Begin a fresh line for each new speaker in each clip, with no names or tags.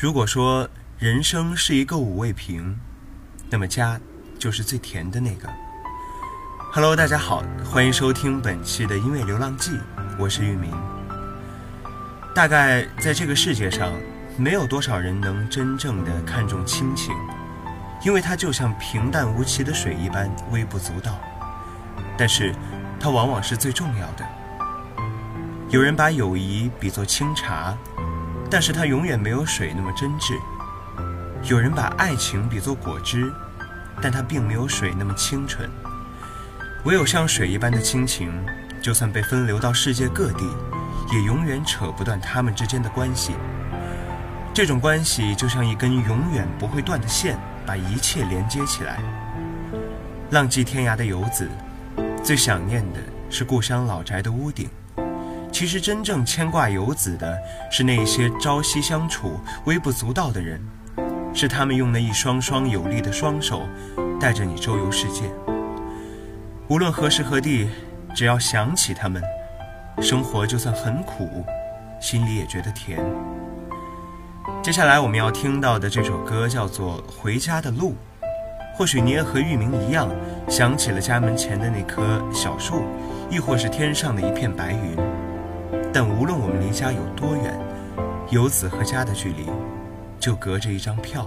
如果说人生是一个五味瓶，那么家就是最甜的那个。Hello，大家好，欢迎收听本期的音乐流浪记，我是玉明。大概在这个世界上，没有多少人能真正的看重亲情，因为它就像平淡无奇的水一般微不足道，但是它往往是最重要的。有人把友谊比作清茶。但是它永远没有水那么真挚。有人把爱情比作果汁，但它并没有水那么清纯。唯有像水一般的亲情，就算被分流到世界各地，也永远扯不断他们之间的关系。这种关系就像一根永远不会断的线，把一切连接起来。浪迹天涯的游子，最想念的是故乡老宅的屋顶。其实真正牵挂游子的是那些朝夕相处、微不足道的人，是他们用那一双双有力的双手，带着你周游世界。无论何时何地，只要想起他们，生活就算很苦，心里也觉得甜。接下来我们要听到的这首歌叫做《回家的路》，或许你也和玉明一样，想起了家门前的那棵小树，亦或是天上的一片白云。但无论我们离家有多远，游子和家的距离，就隔着一张票。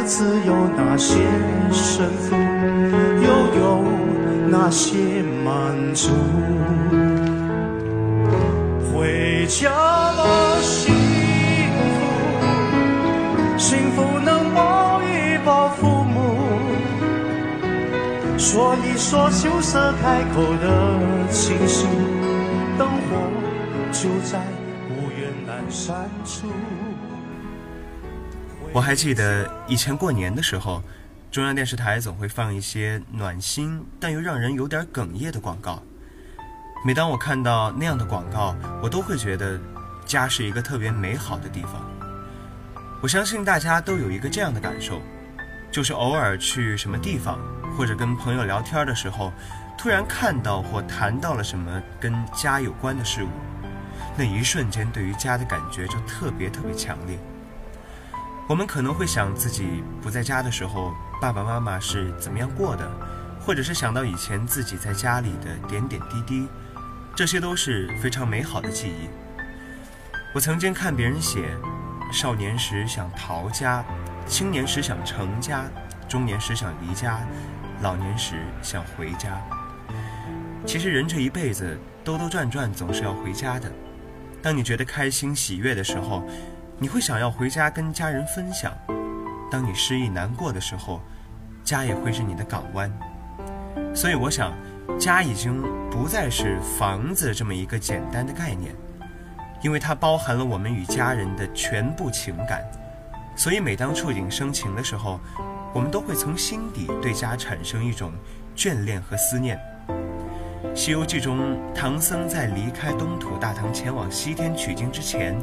日子有哪些胜负，又有哪些满足？回家的幸福，幸福能抱一抱父母，说一说羞涩开口的情愫，灯火就在不远阑珊处。
我还记得以前过年的时候，中央电视台总会放一些暖心但又让人有点哽咽的广告。每当我看到那样的广告，我都会觉得家是一个特别美好的地方。我相信大家都有一个这样的感受，就是偶尔去什么地方，或者跟朋友聊天的时候，突然看到或谈到了什么跟家有关的事物，那一瞬间对于家的感觉就特别特别强烈。我们可能会想自己不在家的时候，爸爸妈妈是怎么样过的，或者是想到以前自己在家里的点点滴滴，这些都是非常美好的记忆。我曾经看别人写，少年时想逃家，青年时想成家，中年时想离家，老年时想回家。其实人这一辈子兜兜转转，总是要回家的。当你觉得开心喜悦的时候，你会想要回家跟家人分享，当你失意难过的时候，家也会是你的港湾。所以我想，家已经不再是房子这么一个简单的概念，因为它包含了我们与家人的全部情感。所以每当触景生情的时候，我们都会从心底对家产生一种眷恋和思念。《西游记》中，唐僧在离开东土大唐前往西天取经之前，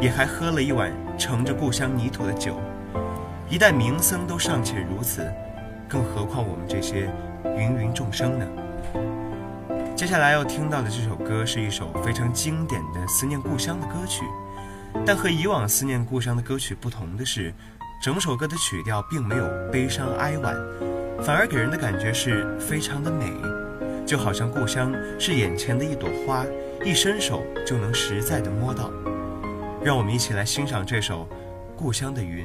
也还喝了一碗盛着故乡泥土的酒。一代名僧都尚且如此，更何况我们这些芸芸众生呢？接下来要听到的这首歌是一首非常经典的思念故乡的歌曲，但和以往思念故乡的歌曲不同的是，整首歌的曲调并没有悲伤哀婉，反而给人的感觉是非常的美，就好像故乡是眼前的一朵花，一伸手就能实在的摸到。让我们一起来欣赏这首《故乡的云》。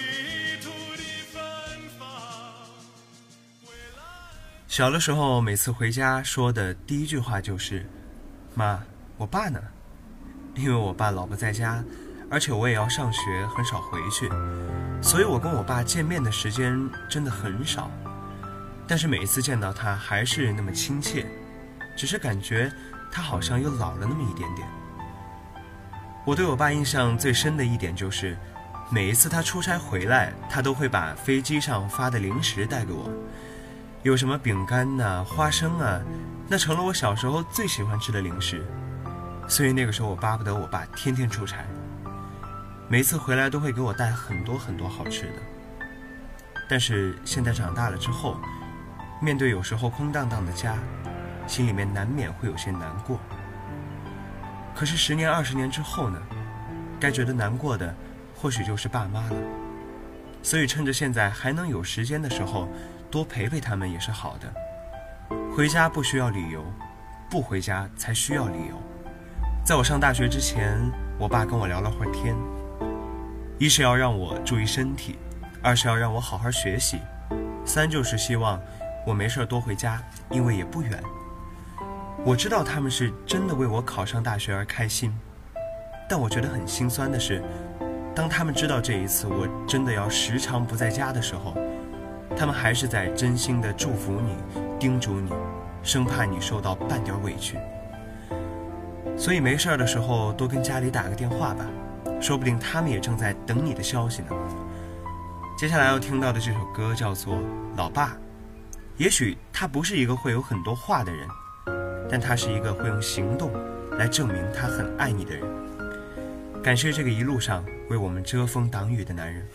小的时候，每次回家说的第一句话就是：“妈，我爸呢？”因为我爸老不在家，而且我也要上学，很少回去，所以我跟我爸见面的时间真的很少。但是每一次见到他，还是那么亲切，只是感觉他好像又老了那么一点点。我对我爸印象最深的一点就是，每一次他出差回来，他都会把飞机上发的零食带给我，有什么饼干呐、花生啊，那成了我小时候最喜欢吃的零食。所以那个时候，我巴不得我爸天天出差，每次回来都会给我带很多很多好吃的。但是现在长大了之后，面对有时候空荡荡的家，心里面难免会有些难过。可是十年、二十年之后呢，该觉得难过的，或许就是爸妈了。所以趁着现在还能有时间的时候，多陪陪他们也是好的。回家不需要理由，不回家才需要理由。在我上大学之前，我爸跟我聊了会儿天，一是要让我注意身体，二是要让我好好学习，三就是希望我没事多回家，因为也不远。我知道他们是真的为我考上大学而开心，但我觉得很心酸的是，当他们知道这一次我真的要时常不在家的时候，他们还是在真心的祝福你、叮嘱你，生怕你受到半点委屈。所以没事儿的时候多跟家里打个电话吧，说不定他们也正在等你的消息呢。接下来要听到的这首歌叫做《老爸》，也许他不是一个会有很多话的人，但他是一个会用行动来证明他很爱你的人。感谢这个一路上为我们遮风挡雨的男人。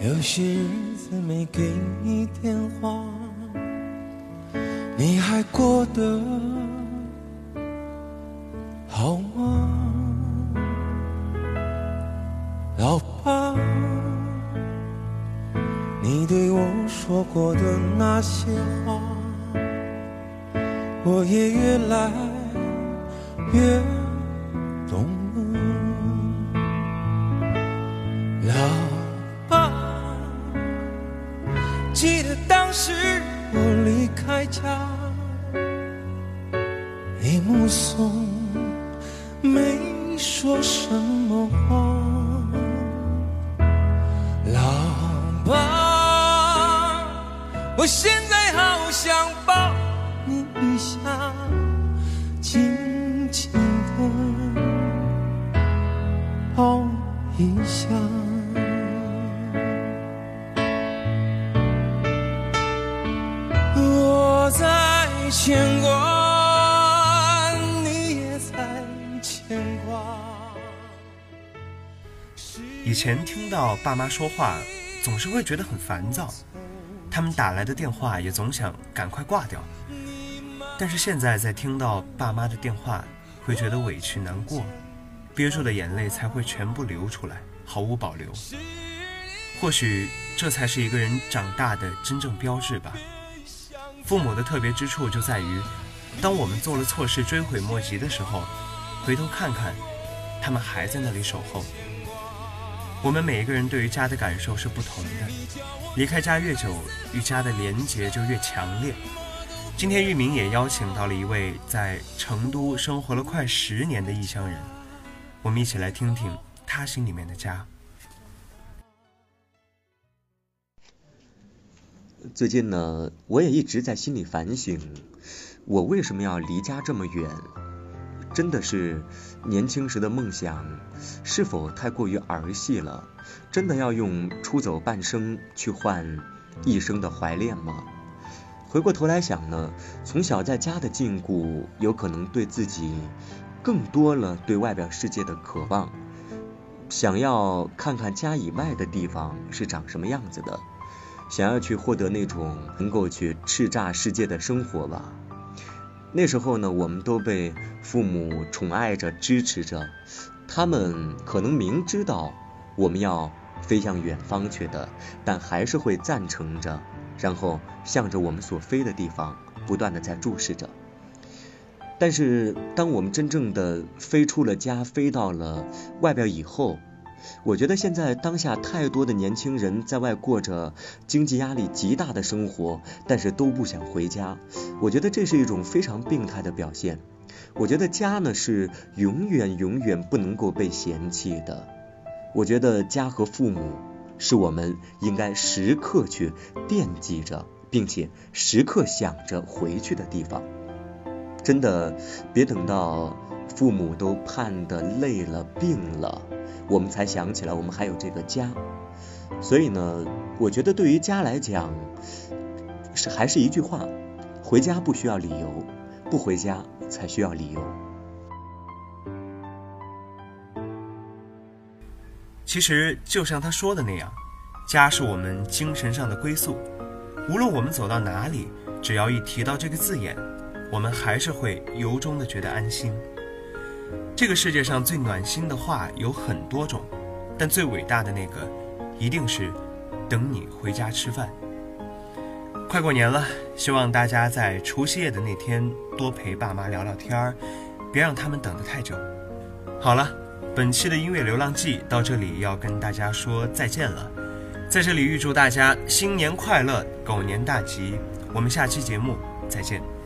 有些日子没给你电话，你还过得好吗？老爸，你对我说过的那些话，我也越来越你目送，没说什么话。老爸，我现在好想抱你一下，紧紧的抱一下。牵挂，你也在牵挂。
以前听到爸妈说话，总是会觉得很烦躁，他们打来的电话也总想赶快挂掉。但是现在在听到爸妈的电话，会觉得委屈难过，憋住的眼泪才会全部流出来，毫无保留。或许这才是一个人长大的真正标志吧。父母的特别之处就在于，当我们做了错事追悔莫及的时候，回头看看，他们还在那里守候。我们每一个人对于家的感受是不同的，离开家越久，与家的连结就越强烈。今天玉明也邀请到了一位在成都生活了快十年的异乡人，我们一起来听听他心里面的家。
最近呢，我也一直在心里反省，我为什么要离家这么远？真的是年轻时的梦想是否太过于儿戏了？真的要用出走半生去换一生的怀恋吗？回过头来想呢，从小在家的禁锢，有可能对自己更多了对外表世界的渴望，想要看看家以外的地方是长什么样子的。想要去获得那种能够去叱咤世界的生活吧。那时候呢，我们都被父母宠爱着、支持着，他们可能明知道我们要飞向远方去的，但还是会赞成着，然后向着我们所飞的地方不断的在注视着。但是，当我们真正的飞出了家，飞到了外边以后，我觉得现在当下太多的年轻人在外过着经济压力极大的生活，但是都不想回家。我觉得这是一种非常病态的表现。我觉得家呢是永远永远不能够被嫌弃的。我觉得家和父母是我们应该时刻去惦记着，并且时刻想着回去的地方。真的，别等到父母都盼得累了、病了。我们才想起来，我们还有这个家。所以呢，我觉得对于家来讲，是还是一句话：回家不需要理由，不回家才需要理由。
其实就像他说的那样，家是我们精神上的归宿。无论我们走到哪里，只要一提到这个字眼，我们还是会由衷的觉得安心。这个世界上最暖心的话有很多种，但最伟大的那个，一定是等你回家吃饭。快过年了，希望大家在除夕夜的那天多陪爸妈聊聊天儿，别让他们等得太久。好了，本期的音乐流浪记到这里要跟大家说再见了，在这里预祝大家新年快乐，狗年大吉。我们下期节目再见。